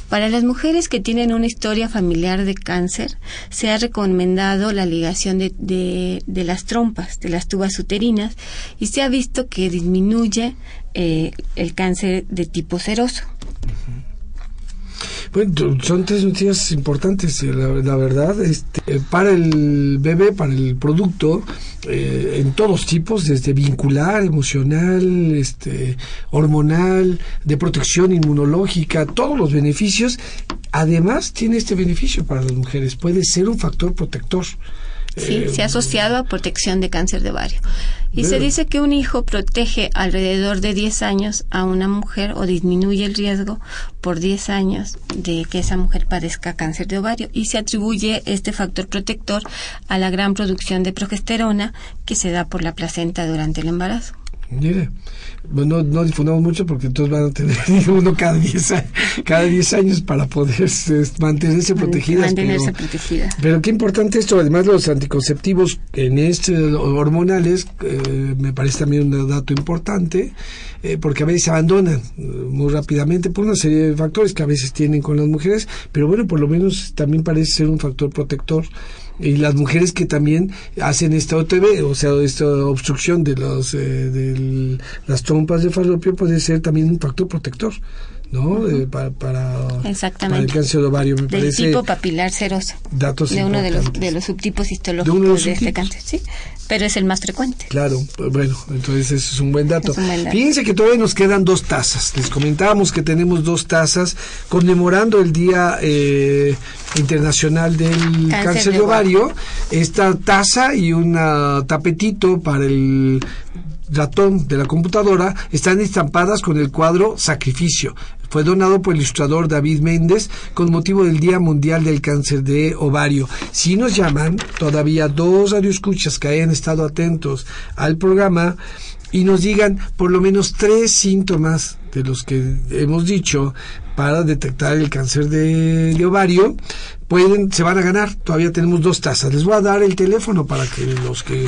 Para las mujeres que tienen una historia familiar de cáncer, se ha recomendado la ligación de, las trompas, de las tubas uterinas, y se ha visto que disminuye eh, el cáncer de tipo seroso. Bueno, son tres noticias importantes, eh, la, verdad, este, para el bebé, para el producto, eh, en todos tipos, desde vincular, emocional, este, hormonal, de protección inmunológica, todos los beneficios. Además, tiene este beneficio para las mujeres, puede ser un factor protector. Sí, se ha asociado a protección de cáncer de ovario. Y se dice que un hijo protege alrededor de 10 años a una mujer o disminuye el riesgo por 10 años de que esa mujer padezca cáncer de ovario. Y se atribuye este factor protector a la gran producción de progesterona que se da por la placenta durante el embarazo. Mire, bueno, no difundamos mucho porque entonces van a tener *laughs* uno cada 10 cada diez años para poder mantenerse protegidas. Mantenerse pero, protegida. Pero qué importante esto, además los anticonceptivos en este hormonales, eh, me parece también un dato importante, eh, porque a veces se abandonan eh, muy rápidamente por una serie de factores que a veces tienen con las mujeres, pero bueno, por lo menos también parece ser un factor protector y las mujeres que también hacen esta OTB, o sea, esta obstrucción de, los, eh, de las trompas de falopio puede ser también un factor protector. ¿No? Eh, para, para, Exactamente. el cáncer de ovario. Me Del tipo papilar seroso. Datos de uno de los, de los subtipos histológicos de, este cáncer, sí. Pero es el más frecuente. Claro, bueno, entonces eso es un buen dato. Fíjense que todavía nos quedan dos tazas. Les comentábamos que tenemos dos tazas conmemorando el Día eh, Internacional del Cáncer, de, ovario. Esta taza y un tapetito para el ratón de la computadora están estampadas con el cuadro Sacrificio. Fue donado por el ilustrador David Méndez con motivo del Día Mundial del Cáncer de Ovario. Si nos llaman, todavía dos radioescuchas que hayan estado atentos al programa y nos digan por lo menos tres síntomas de los que hemos dicho para detectar el cáncer de, ovario, pueden, se van a ganar. Todavía tenemos dos tazas. Les voy a dar el teléfono para que los que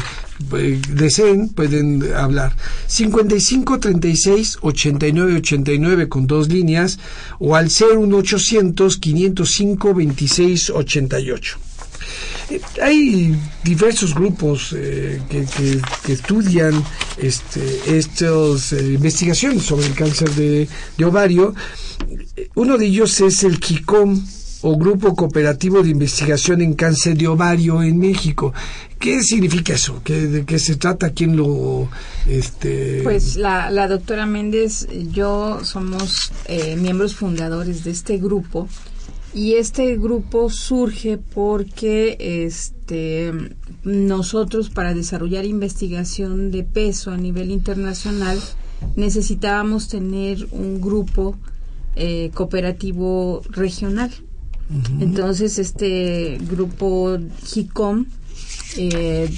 eh, deseen pueden hablar. 55 36 89 89 con dos líneas o al 01800 505 26 88 hay diversos grupos eh, que, estudian este, estas eh, investigaciones sobre el cáncer de, ovario. Uno de ellos es el KICOM o Grupo Cooperativo de Investigación en Cáncer de Ovario en México. ¿Qué significa eso? ¿De qué se trata? ¿Quién lo...? Este... Pues la, la doctora Méndez, yo somos eh, miembros fundadores de este grupo y este grupo surge porque este, nosotros para desarrollar investigación de peso a nivel internacional necesitábamos tener un grupo eh, cooperativo regional. Entonces este grupo HICOM eh,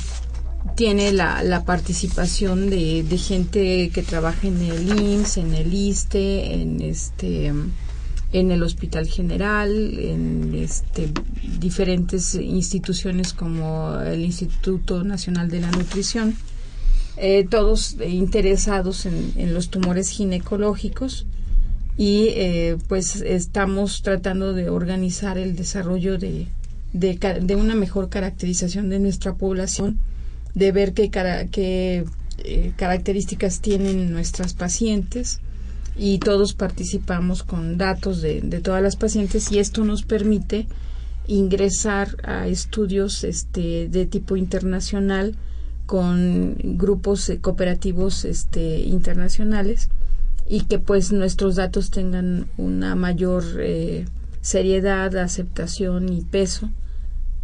tiene la, la participación de, de, gente que trabaja en el IMSS, en el ISTE, en este en el Hospital General, en este, diferentes instituciones como el Instituto Nacional de la Nutrición, eh, todos interesados en, los tumores ginecológicos y eh, pues estamos tratando de organizar el desarrollo de, de, una mejor caracterización de nuestra población, de ver qué, qué eh, características tienen nuestras pacientes, y todos participamos con datos de, de todas las pacientes y esto nos permite ingresar a estudios este, de tipo internacional con grupos eh, cooperativos este, internacionales y que pues nuestros datos tengan una mayor eh, seriedad, aceptación y peso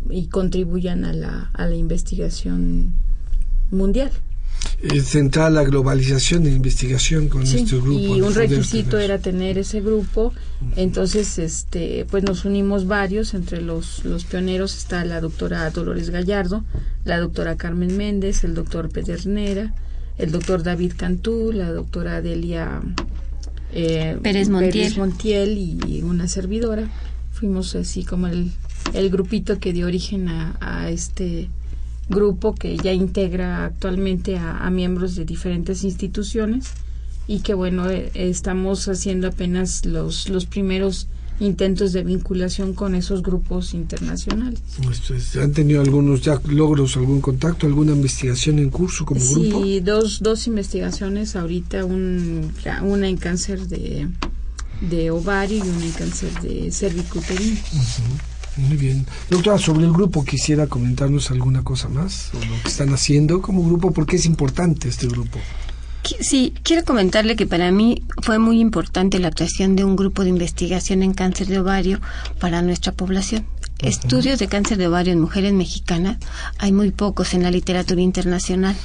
y contribuyan a la, a la investigación mundial central la globalización de investigación con nuestro grupo. Y un requisito era tener ese grupo, entonces este pues nos unimos varios, entre los, los pioneros está la doctora Dolores Gallardo, la doctora Carmen Méndez, el doctor Pedernera, el doctor David Cantú, la doctora Delia eh, Pérez, Montiel. y una servidora. Fuimos así como el, el grupito que dio origen a, a este grupo que ya integra actualmente a, miembros de diferentes instituciones y que bueno eh, estamos haciendo apenas los los primeros intentos de vinculación con esos grupos internacionales. ¿Han tenido algunos ya logros, algún contacto, alguna investigación en curso como grupo? Sí, dos, dos investigaciones ahorita, un, una en cáncer de, de ovario y una en cáncer de cervicuterino. Muy bien. Doctora, sobre el grupo, ¿quisiera comentarnos alguna cosa más? O lo que están haciendo como grupo, ¿por qué es importante este grupo? Sí, quiero comentarle que para mí fue muy importante la creación de un grupo de investigación en cáncer de ovario para nuestra población. Estudios de cáncer de ovario en mujeres mexicanas hay muy pocos en la literatura internacional.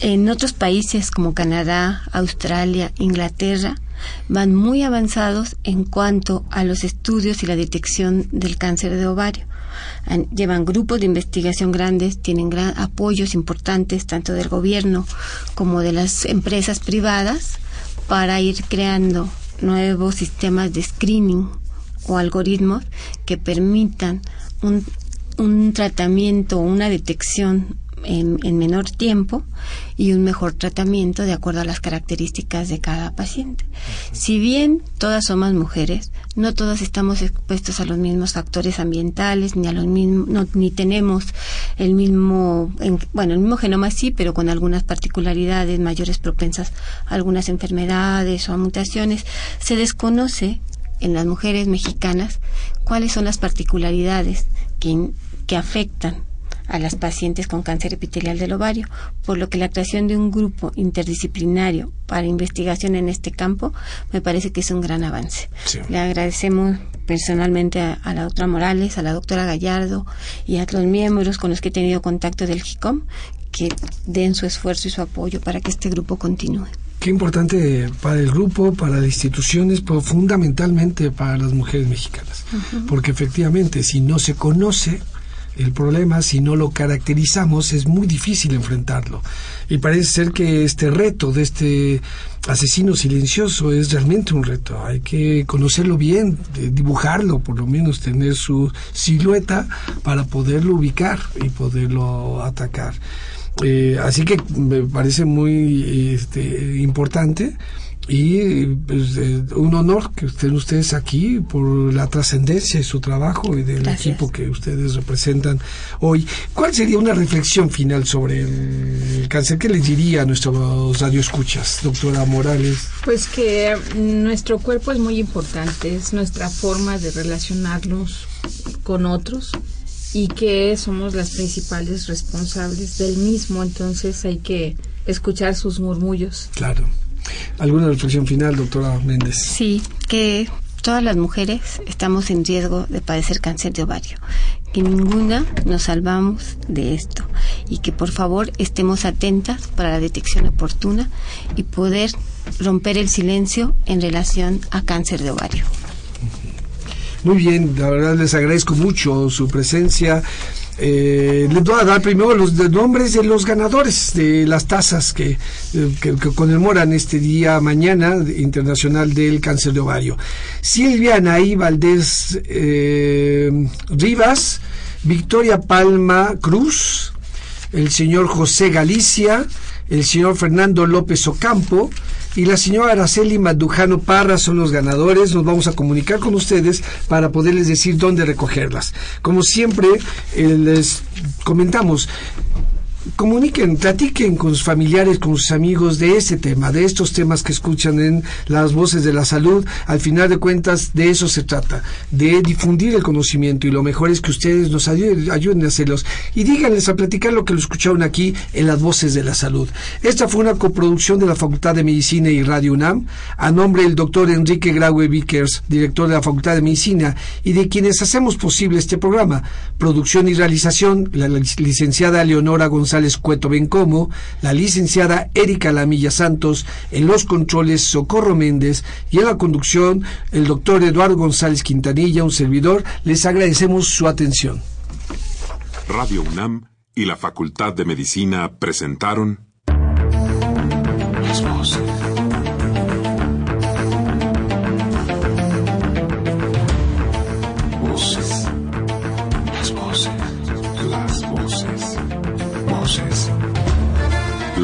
En otros países como Canadá, Australia, Inglaterra, van muy avanzados en cuanto a los estudios y la detección del cáncer de ovario. llevan grupos de investigación grandes, tienen gran, apoyos importantes tanto del gobierno como de las empresas privadas para ir creando nuevos sistemas de screening o algoritmos que permitan un, un tratamiento o una detección en, menor tiempo y un mejor tratamiento de acuerdo a las características de cada paciente. Si bien todas somos mujeres, no todas estamos expuestos a los mismos factores ambientales ni a los mismos, ni tenemos el mismo, bueno, el mismo genoma sí, pero con algunas particularidades mayores propensas a algunas enfermedades o a mutaciones. Se desconoce en las mujeres mexicanas cuáles son las particularidades que, que afectan a las pacientes con cáncer epitelial del ovario, por lo que la creación de un grupo interdisciplinario para investigación en este campo me parece que es un gran avance. Le agradecemos personalmente a, la doctora Morales, a la doctora Gallardo y a los miembros con los que he tenido contacto del GICOM que den su esfuerzo y su apoyo para que este grupo continúe. Qué importante para el grupo, para las instituciones, pero fundamentalmente para las mujeres mexicanas. Porque efectivamente, si no se conoce, el problema, si no lo caracterizamos, es muy difícil enfrentarlo. Y parece ser que este reto de este asesino silencioso es realmente un reto. Hay que conocerlo bien, dibujarlo, por lo menos tener su silueta para poderlo ubicar y poderlo atacar. Eh, así que me parece muy este, importante y pues, eh, un honor que estén ustedes aquí por la trascendencia de su trabajo y del equipo que ustedes representan hoy. ¿Cuál sería una reflexión final sobre el cáncer? ¿Qué les diría a nuestros radioescuchas, doctora Morales? Pues que nuestro cuerpo es muy importante, es nuestra forma de relacionarnos con otros y que somos las principales responsables del mismo, entonces hay que escuchar sus murmullos. Claro. ¿Alguna reflexión final, doctora Méndez? Sí, que todas las mujeres estamos en riesgo de padecer cáncer de ovario, que ninguna nos salvamos de esto y que por favor estemos atentas para la detección oportuna y poder romper el silencio en relación a cáncer de ovario. Muy bien, la verdad les agradezco mucho su presencia. Eh, les voy a dar primero los nombres de los ganadores de las tasas que, eh, que, conmemoran este día mañana internacional del cáncer de ovario. Silvia Anaí Valdés eh, Rivas, Victoria Palma Cruz, el señor José Galicia, el señor Fernando López Ocampo, y la señora Araceli Madujano Parra son los ganadores. Nos vamos a comunicar con ustedes para poderles decir dónde recogerlas. Como siempre, eh, les comentamos, comuniquen, platiquen con sus familiares, con sus amigos de ese tema, de estos temas que escuchan en las voces de la salud. Al final de cuentas, de eso se trata, de difundir el conocimiento y lo mejor es que ustedes nos ayuden, a hacerlos y díganles a platicar lo que lo escucharon aquí en las voces de la salud. Esta fue una coproducción de la Facultad de Medicina y Radio UNAM, a nombre del doctor Enrique Graue Vickers, director de la Facultad de Medicina, y de quienes hacemos posible este programa. Producción y realización, la licenciada Leonora González González Cueto Bencomo, la licenciada Erika Lamilla Santos, en los controles Socorro Méndez y en la conducción el doctor Eduardo González Quintanilla, un servidor, les agradecemos su atención. Radio UNAM y la Facultad de Medicina presentaron